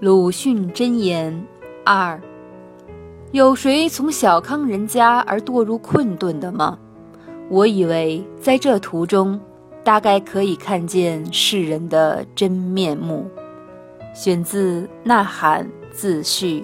鲁迅箴言二：有谁从小康人家而堕入困顿的吗？我以为在这途中，大概可以看见世人的真面目。选自《呐喊》、《自序》。